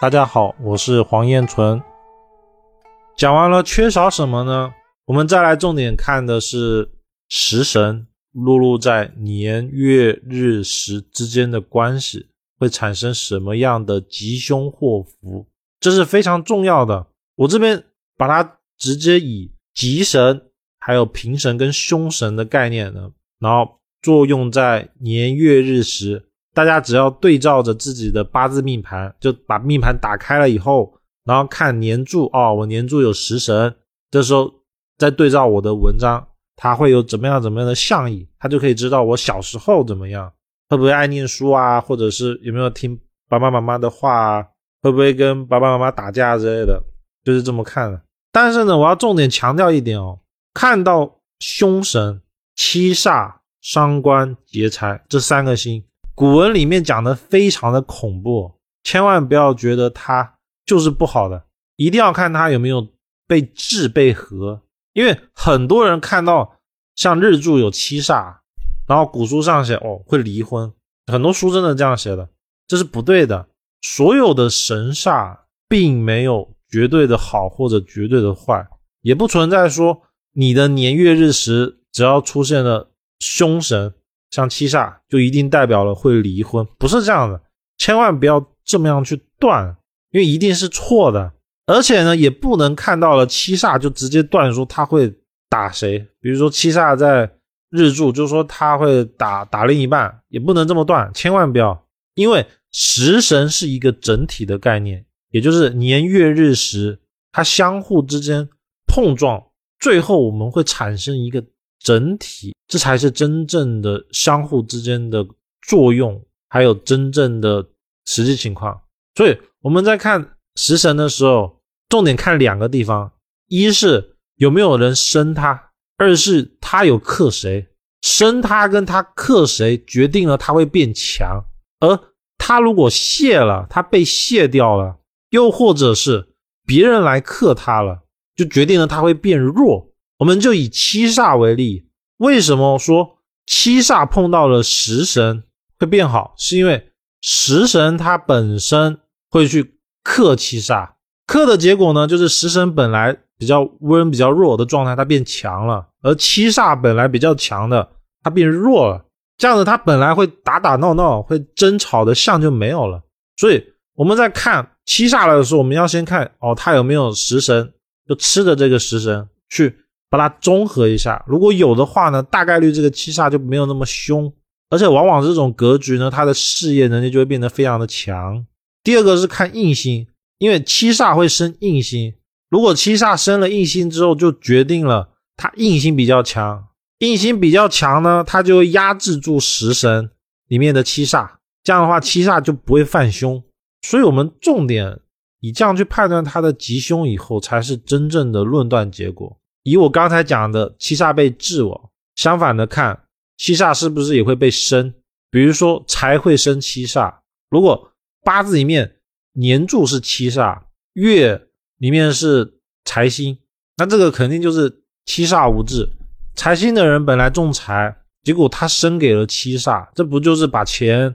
大家好，我是黄彦纯。讲完了缺少什么呢？我们再来重点看的是食神落入在年月日时之间的关系，会产生什么样的吉凶祸福，这是非常重要的。我这边把它直接以吉神、还有平神跟凶神的概念呢，然后作用在年月日时。大家只要对照着自己的八字命盘，就把命盘打开了以后，然后看年柱哦，我年柱有食神，这时候再对照我的文章，它会有怎么样怎么样的象意，他就可以知道我小时候怎么样，会不会爱念书啊，或者是有没有听爸爸妈妈的话啊，会不会跟爸爸妈妈打架之类的，就是这么看的。但是呢，我要重点强调一点哦，看到凶神、七煞、伤官、劫财这三个星。古文里面讲的非常的恐怖，千万不要觉得它就是不好的，一定要看它有没有被制被合。因为很多人看到像日柱有七煞，然后古书上写哦会离婚，很多书真的这样写的，这是不对的。所有的神煞并没有绝对的好或者绝对的坏，也不存在说你的年月日时只要出现了凶神。像七煞就一定代表了会离婚，不是这样的，千万不要这么样去断，因为一定是错的。而且呢，也不能看到了七煞就直接断说他会打谁，比如说七煞在日柱，就说他会打打另一半，也不能这么断，千万不要，因为食神是一个整体的概念，也就是年月日时它相互之间碰撞，最后我们会产生一个。整体，这才是真正的相互之间的作用，还有真正的实际情况。所以我们在看食神的时候，重点看两个地方：一是有没有人生他，二是他有克谁。生他跟他克谁，决定了他会变强；而他如果卸了，他被卸掉了，又或者是别人来克他了，就决定了他会变弱。我们就以七煞为例，为什么说七煞碰到了食神会变好？是因为食神它本身会去克七煞，克的结果呢，就是食神本来比较温、比较弱的状态，它变强了；而七煞本来比较强的，它变弱了。这样子，它本来会打打闹闹、会争吵的相就没有了。所以我们在看七煞的时候，我们要先看哦，它有没有食神，就吃的这个食神去。把它综合一下，如果有的话呢，大概率这个七煞就没有那么凶，而且往往这种格局呢，他的事业能力就会变得非常的强。第二个是看印星，因为七煞会生印星，如果七煞生了印星之后，就决定了它印星比较强，印星比较强呢，它就会压制住食神里面的七煞，这样的话七煞就不会犯凶。所以我们重点以这样去判断它的吉凶以后，才是真正的论断结果。以我刚才讲的七煞被制我，相反的看七煞是不是也会被生？比如说财会生七煞，如果八字里面年柱是七煞，月里面是财星，那这个肯定就是七煞无制。财星的人本来重财，结果他生给了七煞，这不就是把钱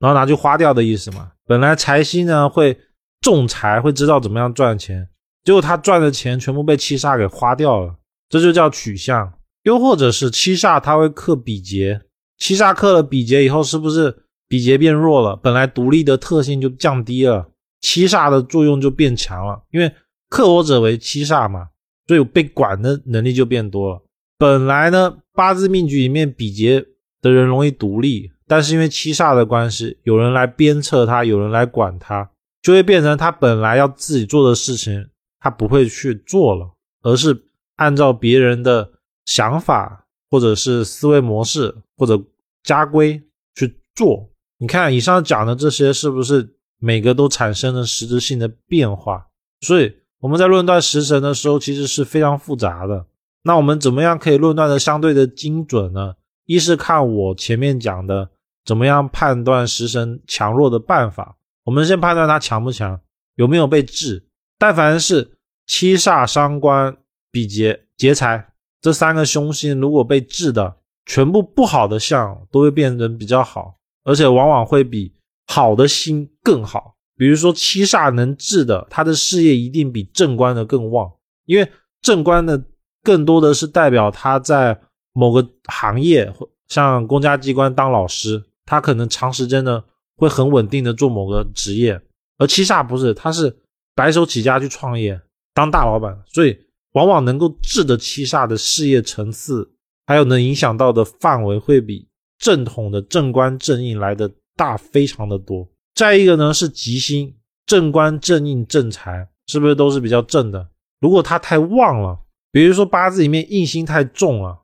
然后拿去花掉的意思吗？本来财星呢会重财，会知道怎么样赚钱。结果他赚的钱全部被七煞给花掉了，这就叫取向。又或者是七煞他会克比劫，七煞克了比劫以后，是不是比劫变弱了？本来独立的特性就降低了，七煞的作用就变强了。因为克我者为七煞嘛，所以被管的能力就变多了。本来呢，八字命局里面比劫的人容易独立，但是因为七煞的关系，有人来鞭策他，有人来管他，就会变成他本来要自己做的事情。他不会去做了，而是按照别人的想法，或者是思维模式，或者家规去做。你看以上讲的这些，是不是每个都产生了实质性的变化？所以我们在论断食神的时候，其实是非常复杂的。那我们怎么样可以论断的相对的精准呢？一是看我前面讲的怎么样判断食神强弱的办法。我们先判断它强不强，有没有被治。但凡是七煞伤官比劫劫财这三个凶星，如果被治的全部不好的相，都会变成比较好，而且往往会比好的星更好。比如说七煞能治的，他的事业一定比正官的更旺，因为正官的更多的是代表他在某个行业，像公家机关当老师，他可能长时间的会很稳定的做某个职业，而七煞不是，他是白手起家去创业当大老板，所以往往能够治得七煞的事业层次，还有能影响到的范围会比正统的正官正印来的大非常的多。再一个呢是吉星，正官正印正财，是不是都是比较正的？如果它太旺了，比如说八字里面印星太重了，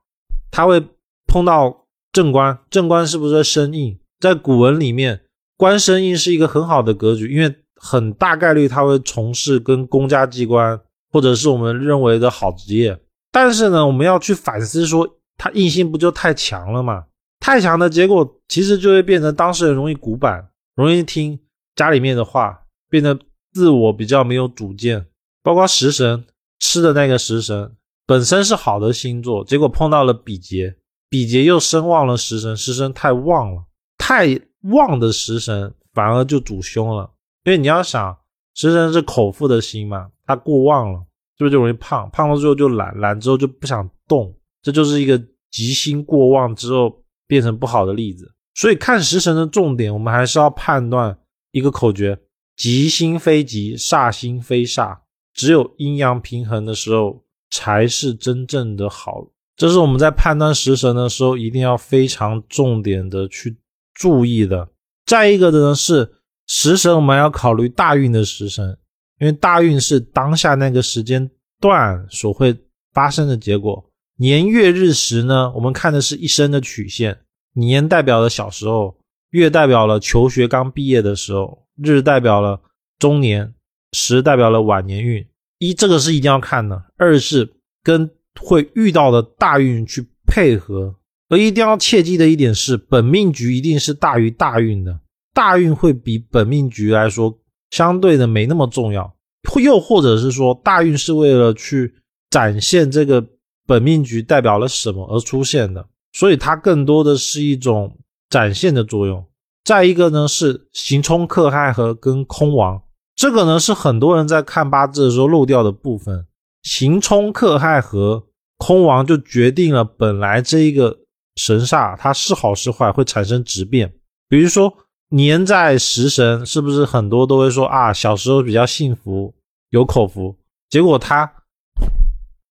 它会碰到正官，正官是不是在生印？在古文里面，官生印是一个很好的格局，因为很大概率他会从事跟公家机关或者是我们认为的好职业。但是呢，我们要去反思说，他硬性不就太强了吗？太强的结果，其实就会变成当事人容易古板。容易听家里面的话，变得自我比较没有主见。包括食神吃的那个食神本身是好的星座，结果碰到了比劫，比劫又生旺了食神，食神太旺了，太旺的食神反而就主凶了。因为你要想，食神是口腹的心嘛，它过旺了，是不是就容易胖？胖了之后就懒，懒之后就不想动，这就是一个吉星过旺之后变成不好的例子。所以看食神的重点，我们还是要判断一个口诀：吉星非吉，煞星非煞。只有阴阳平衡的时候，才是真正的好。这是我们在判断食神的时候，一定要非常重点的去注意的。再一个的呢是食神，我们要考虑大运的食神，因为大运是当下那个时间段所会发生的结果。年月日时呢，我们看的是一生的曲线。年代表了小时候，月代表了求学刚毕业的时候，日代表了中年，时代表了晚年运。一，这个是一定要看的；二是跟会遇到的大运去配合。而一定要切记的一点是，本命局一定是大于大运的，大运会比本命局来说相对的没那么重要。又或者是说，大运是为了去展现这个本命局代表了什么而出现的。所以它更多的是一种展现的作用。再一个呢是刑冲克害和跟空亡，这个呢是很多人在看八字的时候漏掉的部分。刑冲克害和空亡就决定了本来这一个神煞它是好是坏会产生质变。比如说年在食神，是不是很多都会说啊小时候比较幸福有口福，结果他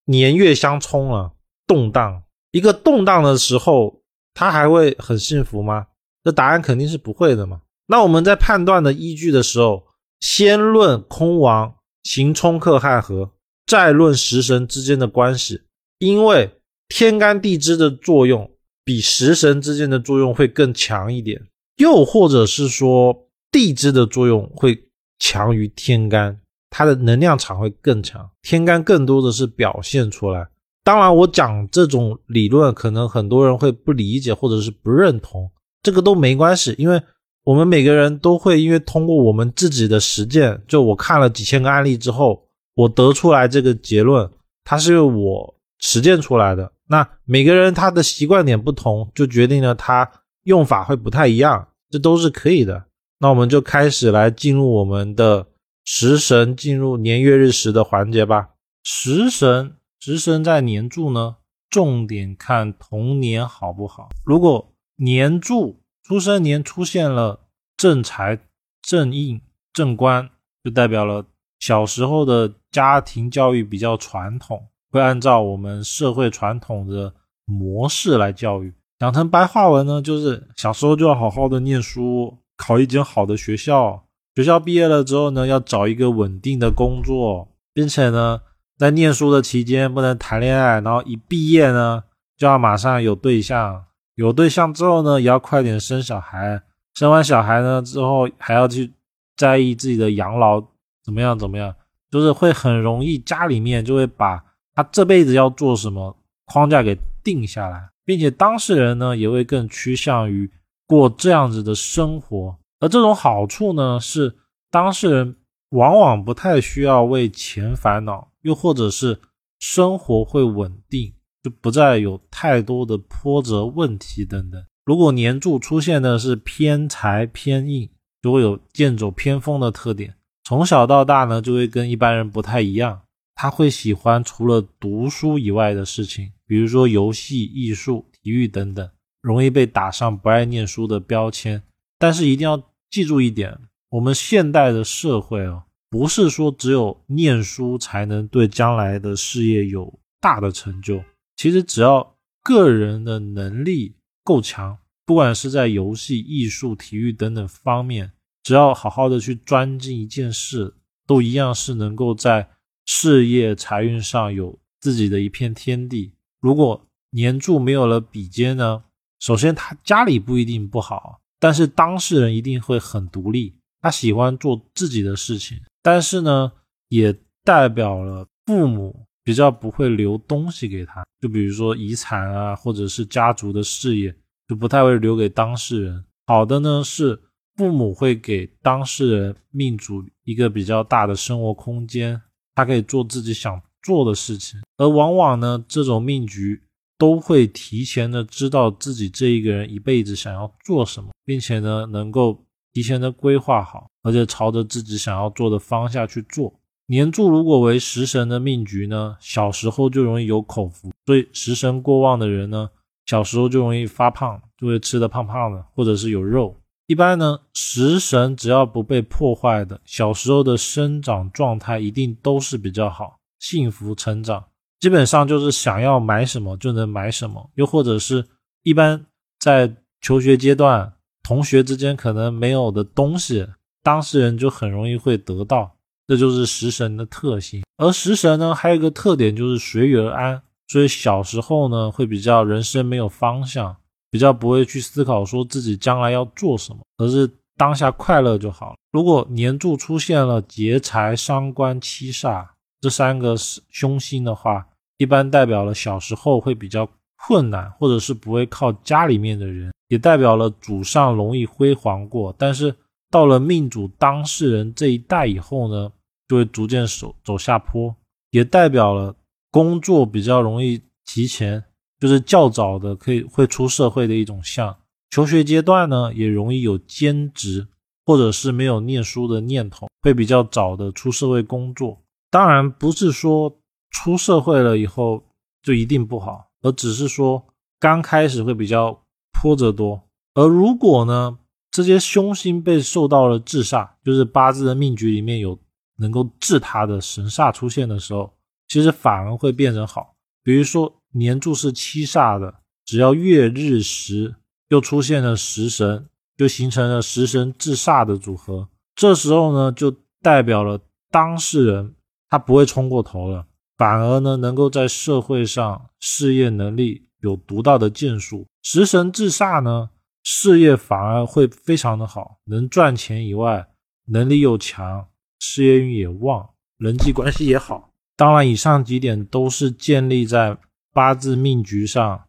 年月相冲了，动荡。一个动荡的时候，他还会很幸福吗？这答案肯定是不会的嘛。那我们在判断的依据的时候，先论空亡、行冲克害合，再论食神之间的关系。因为天干地支的作用比食神之间的作用会更强一点，又或者是说地支的作用会强于天干，它的能量场会更强。天干更多的是表现出来。当然，我讲这种理论，可能很多人会不理解或者是不认同，这个都没关系，因为我们每个人都会因为通过我们自己的实践，就我看了几千个案例之后，我得出来这个结论，它是我实践出来的。那每个人他的习惯点不同，就决定了他用法会不太一样，这都是可以的。那我们就开始来进入我们的食神进入年月日时的环节吧，食神。食神在年柱呢，重点看童年好不好。如果年柱出生年出现了正财、正印、正官，就代表了小时候的家庭教育比较传统，会按照我们社会传统的模式来教育。讲成白话文呢，就是小时候就要好好的念书，考一间好的学校。学校毕业了之后呢，要找一个稳定的工作，并且呢。在念书的期间不能谈恋爱，然后一毕业呢就要马上有对象，有对象之后呢也要快点生小孩，生完小孩呢之后还要去在意自己的养老怎么样怎么样，就是会很容易家里面就会把他这辈子要做什么框架给定下来，并且当事人呢也会更趋向于过这样子的生活，而这种好处呢是当事人往往不太需要为钱烦恼。又或者是生活会稳定，就不再有太多的波折问题等等。如果年柱出现的是偏财偏印，就会有剑走偏锋的特点。从小到大呢，就会跟一般人不太一样。他会喜欢除了读书以外的事情，比如说游戏、艺术、体育等等，容易被打上不爱念书的标签。但是一定要记住一点，我们现代的社会啊，不是说只有念书才能对将来的事业有大的成就。其实只要个人的能力够强，不管是在游戏、艺术、体育等等方面，只要好好的去专精一件事，都一样是能够在。事业财运上有自己的一片天地。如果年柱没有了比肩呢？首先他家里不一定不好，但是当事人一定会很独立，他喜欢做自己的事情。但是呢，也代表了父母比较不会留东西给他，就比如说遗产啊，或者是家族的事业，就不太会留给当事人。好的呢，是父母会给当事人命主一个比较大的生活空间。他可以做自己想做的事情，而往往呢，这种命局都会提前的知道自己这一个人一辈子想要做什么，并且呢，能够提前的规划好，而且朝着自己想要做的方向去做。年柱如果为食神的命局呢，小时候就容易有口福，所以食神过旺的人呢，小时候就容易发胖，就会吃的胖胖的，或者是有肉。一般呢，食神只要不被破坏的，小时候的生长状态一定都是比较好，幸福成长，基本上就是想要买什么就能买什么，又或者是一般在求学阶段，同学之间可能没有的东西，当事人就很容易会得到，这就是食神的特性。而食神呢，还有一个特点就是随遇而安，所以小时候呢，会比较人生没有方向。比较不会去思考说自己将来要做什么，而是当下快乐就好了。如果年柱出现了劫财、伤官、七煞这三个凶星的话，一般代表了小时候会比较困难，或者是不会靠家里面的人，也代表了祖上容易辉煌过。但是到了命主当事人这一代以后呢，就会逐渐走走下坡，也代表了工作比较容易提前。就是较早的可以会出社会的一种象，求学阶段呢也容易有兼职，或者是没有念书的念头，会比较早的出社会工作。当然不是说出社会了以后就一定不好，而只是说刚开始会比较波折多。而如果呢这些凶星被受到了制煞，就是八字的命局里面有能够治他的神煞出现的时候，其实反而会变成好，比如说。年柱是七煞的，只要月日时又出现了食神，就形成了食神制煞的组合。这时候呢，就代表了当事人他不会冲过头了，反而呢能够在社会上事业能力有独到的建树。食神制煞呢，事业反而会非常的好，能赚钱以外，能力又强，事业运也旺，人际关系也好。当然，以上几点都是建立在。八字命局上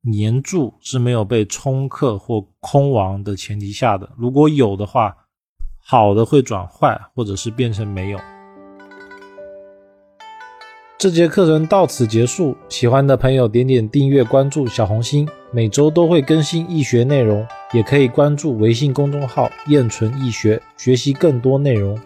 年柱是没有被冲克或空亡的前提下的，如果有的话，好的会转坏，或者是变成没有。这节课程到此结束，喜欢的朋友点点订阅关注小红心，每周都会更新易学内容，也可以关注微信公众号“燕纯易学”学习更多内容。